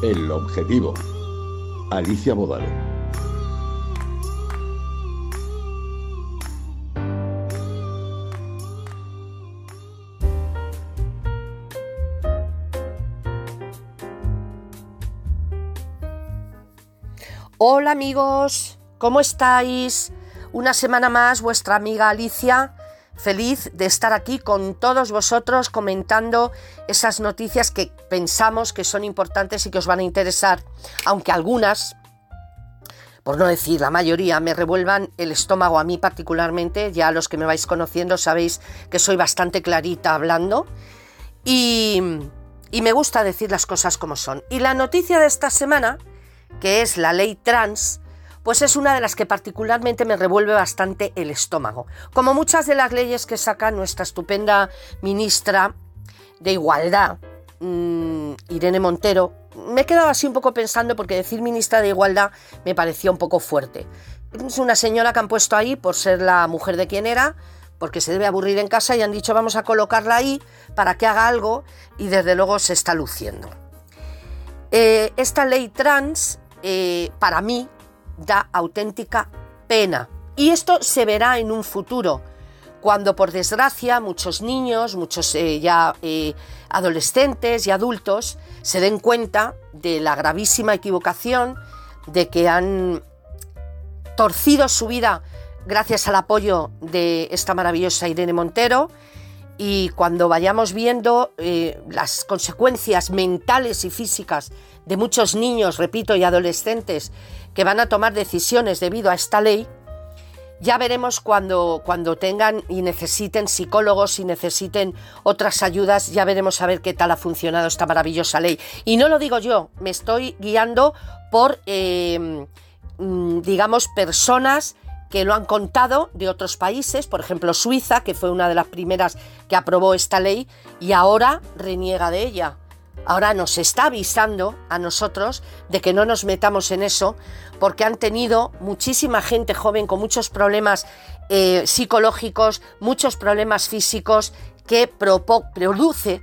El objetivo. Alicia Bodaro. Hola amigos, ¿cómo estáis? Una semana más, vuestra amiga Alicia feliz de estar aquí con todos vosotros comentando esas noticias que pensamos que son importantes y que os van a interesar, aunque algunas, por no decir la mayoría, me revuelvan el estómago a mí particularmente, ya los que me vais conociendo sabéis que soy bastante clarita hablando y, y me gusta decir las cosas como son. Y la noticia de esta semana, que es la ley trans, pues es una de las que particularmente me revuelve bastante el estómago. Como muchas de las leyes que saca nuestra estupenda ministra de Igualdad, mm, Irene Montero, me he quedado así un poco pensando porque decir ministra de Igualdad me parecía un poco fuerte. Es una señora que han puesto ahí por ser la mujer de quien era, porque se debe aburrir en casa y han dicho vamos a colocarla ahí para que haga algo y desde luego se está luciendo. Eh, esta ley trans, eh, para mí, da auténtica pena. Y esto se verá en un futuro, cuando por desgracia muchos niños, muchos eh, ya eh, adolescentes y adultos se den cuenta de la gravísima equivocación de que han torcido su vida gracias al apoyo de esta maravillosa Irene Montero y cuando vayamos viendo eh, las consecuencias mentales y físicas de muchos niños, repito, y adolescentes que van a tomar decisiones debido a esta ley, ya veremos cuando, cuando tengan y necesiten psicólogos y necesiten otras ayudas, ya veremos a ver qué tal ha funcionado esta maravillosa ley. Y no lo digo yo, me estoy guiando por, eh, mm, digamos, personas que lo han contado de otros países, por ejemplo Suiza, que fue una de las primeras que aprobó esta ley y ahora reniega de ella ahora nos está avisando a nosotros de que no nos metamos en eso, porque han tenido muchísima gente joven con muchos problemas eh, psicológicos, muchos problemas físicos que produce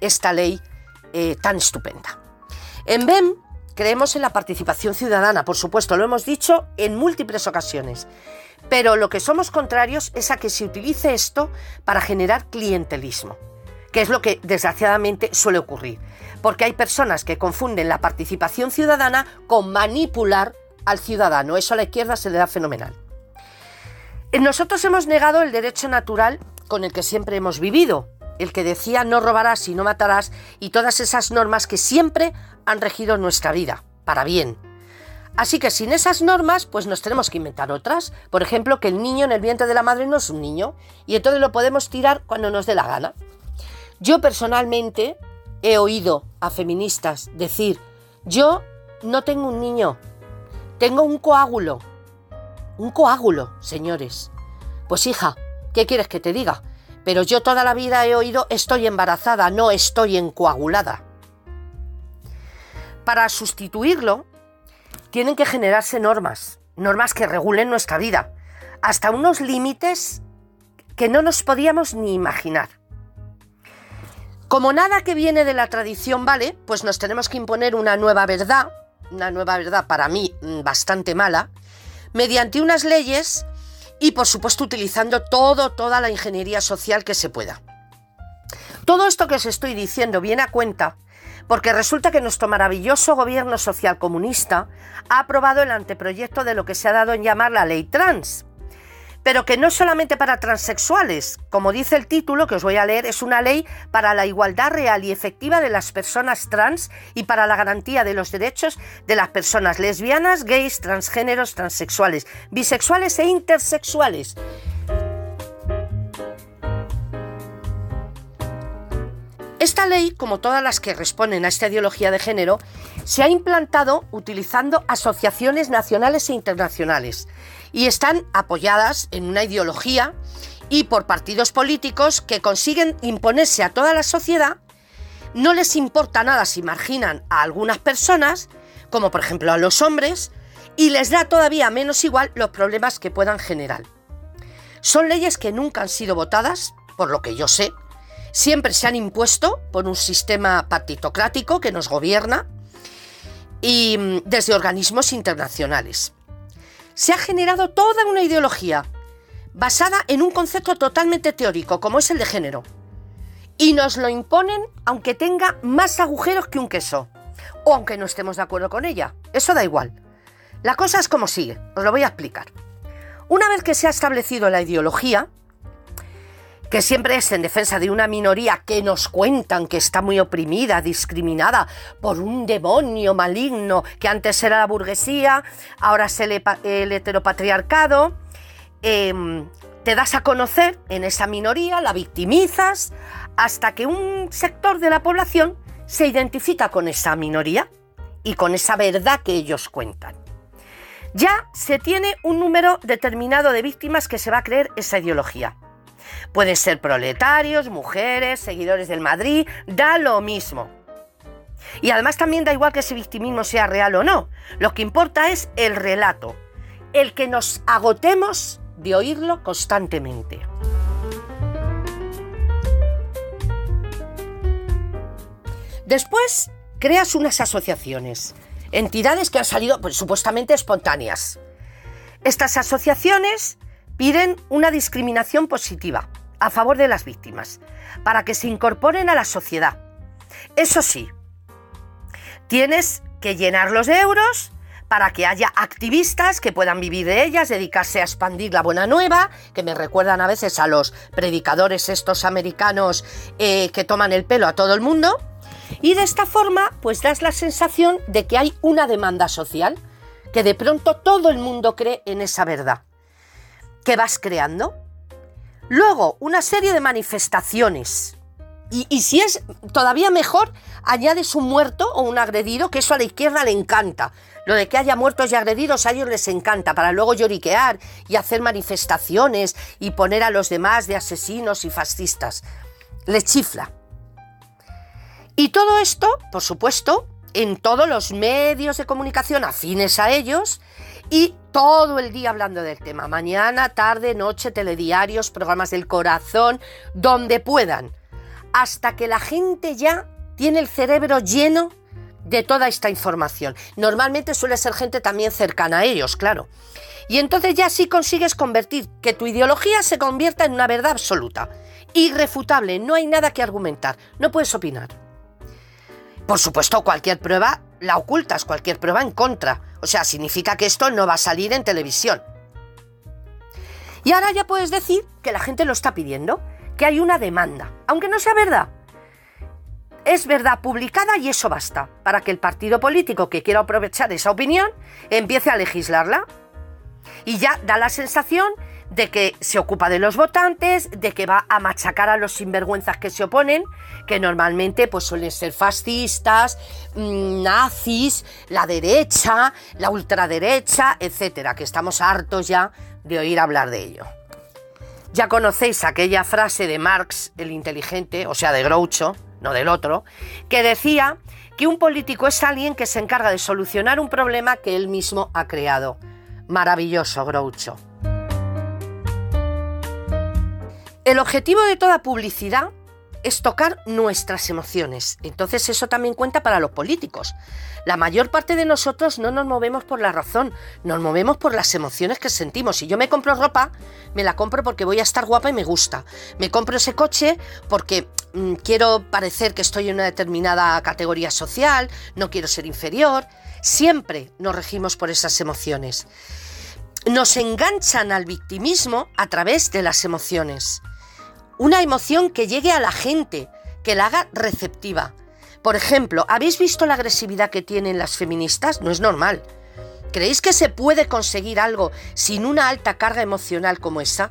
esta ley eh, tan estupenda. En BEM creemos en la participación ciudadana, por supuesto, lo hemos dicho en múltiples ocasiones, pero lo que somos contrarios es a que se utilice esto para generar clientelismo, que es lo que desgraciadamente suele ocurrir porque hay personas que confunden la participación ciudadana con manipular al ciudadano. Eso a la izquierda se le da fenomenal. Eh, nosotros hemos negado el derecho natural con el que siempre hemos vivido, el que decía no robarás y no matarás y todas esas normas que siempre han regido nuestra vida, para bien. Así que sin esas normas, pues nos tenemos que inventar otras. Por ejemplo, que el niño en el vientre de la madre no es un niño y entonces lo podemos tirar cuando nos dé la gana. Yo personalmente he oído a feministas decir, yo no tengo un niño, tengo un coágulo. Un coágulo, señores. Pues hija, ¿qué quieres que te diga? Pero yo toda la vida he oído estoy embarazada, no estoy encoagulada. Para sustituirlo, tienen que generarse normas, normas que regulen nuestra vida, hasta unos límites que no nos podíamos ni imaginar. Como nada que viene de la tradición vale, pues nos tenemos que imponer una nueva verdad, una nueva verdad para mí mm, bastante mala, mediante unas leyes y por supuesto utilizando todo, toda la ingeniería social que se pueda. Todo esto que os estoy diciendo viene a cuenta porque resulta que nuestro maravilloso gobierno social comunista ha aprobado el anteproyecto de lo que se ha dado en llamar la ley trans pero que no solamente para transexuales, como dice el título que os voy a leer, es una ley para la igualdad real y efectiva de las personas trans y para la garantía de los derechos de las personas lesbianas, gays, transgéneros, transexuales, bisexuales e intersexuales. Esta ley, como todas las que responden a esta ideología de género, se ha implantado utilizando asociaciones nacionales e internacionales y están apoyadas en una ideología y por partidos políticos que consiguen imponerse a toda la sociedad. No les importa nada si marginan a algunas personas, como por ejemplo a los hombres, y les da todavía menos igual los problemas que puedan generar. Son leyes que nunca han sido votadas, por lo que yo sé, siempre se han impuesto por un sistema partitocrático que nos gobierna y mm, desde organismos internacionales. Se ha generado toda una ideología basada en un concepto totalmente teórico, como es el de género. Y nos lo imponen aunque tenga más agujeros que un queso, o aunque no estemos de acuerdo con ella. Eso da igual. La cosa es como sigue, os lo voy a explicar. Una vez que se ha establecido la ideología, que siempre es en defensa de una minoría que nos cuentan que está muy oprimida, discriminada por un demonio maligno que antes era la burguesía, ahora es el, heteropatriarcado, em, te das a conocer en esa minoría, la victimizas, hasta que un sector de la población se identifica con esa minoría y con esa verdad que ellos cuentan. Ya se tiene un número determinado de víctimas que se va a creer esa ideología. Pueden ser proletarios, mujeres, seguidores del Madrid, da lo mismo. Y además también da igual que ese victimismo sea real o no. Lo que importa es el relato, el que nos agotemos de oírlo constantemente. Después creas unas asociaciones, entidades que han salido pues, supuestamente espontáneas. Estas asociaciones piden una discriminación positiva a favor de las víctimas, para que se incorporen a la sociedad. Eso sí, tienes que llenarlos de euros para que haya activistas que puedan vivir de ellas, dedicarse a expandir la buena nueva, que me recuerdan a veces a los predicadores estos americanos eh, que toman el pelo a todo el mundo. Y de esta forma, pues das la sensación de que hay una demanda social, que de pronto todo el mundo cree en esa verdad que vas creando. Luego, una serie de manifestaciones. Y, si es todavía mejor, añades un muerto o un agredido, que eso a la izquierda le encanta. Lo de que haya muertos y agredidos a ellos les encanta, para luego lloriquear y hacer manifestaciones y poner a los demás de asesinos y fascistas. Les chifla. Y todo esto, por supuesto, en todos los medios de comunicación afines a ellos y todo el día hablando del tema. Mañana, tarde, noche, telediarios, programas del corazón, donde puedan. Hasta que la gente ya tiene el cerebro lleno de toda esta información. Normalmente suele ser gente también cercana a ellos, claro. Y entonces ya sí consigues convertir que tu ideología se convierta en una verdad absoluta, irrefutable, no hay nada que argumentar, no puedes opinar. Por supuesto, cualquier prueba la ocultas, cualquier prueba en contra. O sea, significa que esto no va a salir en televisión. Y ahora ya puedes decir que la gente lo está pidiendo, que hay una demanda, aunque no sea verdad. Es verdad publicada y eso basta para que el partido político que quiera aprovechar esa opinión empiece a legislarla. Y ya da la sensación de que se ocupa de los votantes, de que va a machacar a los sinvergüenzas que se oponen, que normalmente pues suelen ser fascistas, mm, nazis, la derecha, la ultraderecha, etcétera, que estamos hartos ya de oír hablar de ello. Ya conocéis aquella frase de Marx, el inteligente, o sea, de Groucho, no del otro, que decía que un político es alguien que se encarga de solucionar un problema que él mismo ha creado. Maravilloso, Groucho. El objetivo de toda publicidad es tocar nuestras emociones. Entonces eso también cuenta para los políticos. La mayor parte de nosotros no nos movemos por la razón, nos movemos por las emociones que sentimos. Si yo me compro ropa, me la compro porque voy a estar guapa y me gusta. Me compro ese coche porque mm, quiero parecer que estoy en una determinada categoría social, no quiero ser inferior. Siempre nos regimos por esas emociones. Nos enganchan al victimismo a través de las emociones una emoción que llegue a la gente, que la haga receptiva. Por ejemplo, ¿habéis visto la agresividad que tienen las feministas? No es normal. ¿Creéis que se puede conseguir algo sin una alta carga emocional como esa?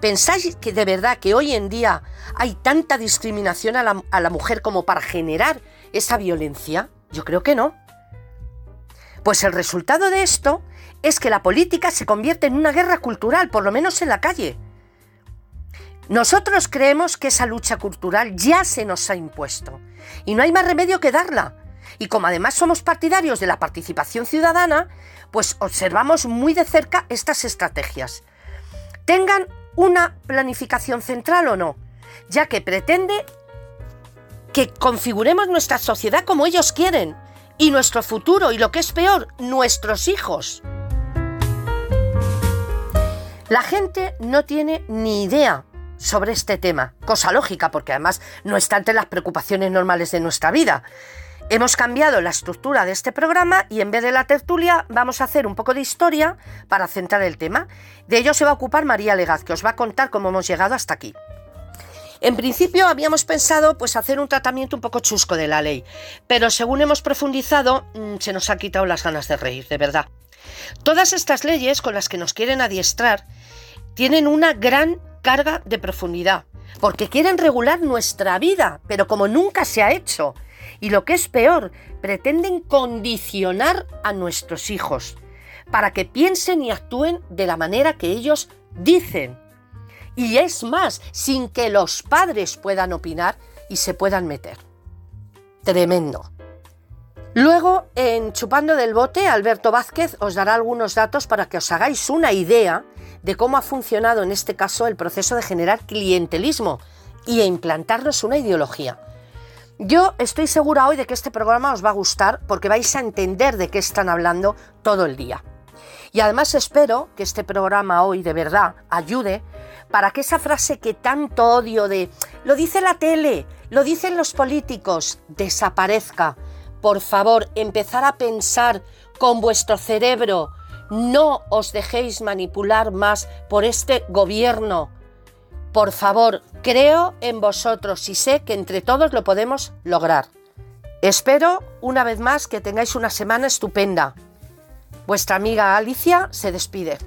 ¿Pensáis que de verdad que hoy en día hay tanta discriminación a la, a la mujer como para generar esa violencia? Yo creo que no. Pues el resultado de esto es que la política se convierte en una guerra cultural, por lo menos en la calle. Nosotros creemos que esa lucha cultural ya se nos ha impuesto y no hay más remedio que darla. Y como además somos partidarios de la participación ciudadana, pues observamos muy de cerca estas estrategias. Tengan una planificación central o no, ya que pretende que configuremos nuestra sociedad como ellos quieren y nuestro futuro y lo que es peor, nuestros hijos. La gente no tiene ni idea sobre este tema, cosa lógica porque además no está entre las preocupaciones normales de nuestra vida. Hemos cambiado la estructura de este programa y en vez de la tertulia vamos a hacer un poco de historia para centrar el tema. De ello se va a ocupar María Legaz, que os va a contar cómo hemos llegado hasta aquí. En principio habíamos pensado pues hacer un tratamiento un poco chusco de la ley, pero según hemos profundizado mm, se nos ha quitado las ganas de reír, de verdad. Todas estas leyes con las que nos quieren adiestrar tienen una gran carga de profundidad, porque quieren regular nuestra vida, pero como nunca se ha hecho. Y lo que es peor, pretenden condicionar a nuestros hijos para que piensen y actúen de la manera que ellos dicen. Y es más, sin que los padres puedan opinar y se puedan meter. Tremendo. Luego, en Chupando del Bote, Alberto Vázquez os dará algunos datos para que os hagáis una idea de cómo ha funcionado en este caso el proceso de generar clientelismo y implantarnos una ideología. Yo estoy segura hoy de que este programa os va a gustar porque vais a entender de qué están hablando todo el día. Y además espero que este programa hoy de verdad ayude para que esa frase que tanto odio de lo dice la tele, lo dicen los políticos, desaparezca. Por favor, empezar a pensar con vuestro cerebro, no os dejéis manipular más por este gobierno. Por favor, creo en vosotros y sé que entre todos lo podemos lograr. Espero, una vez más, que tengáis una semana estupenda. Vuestra amiga Alicia se despide.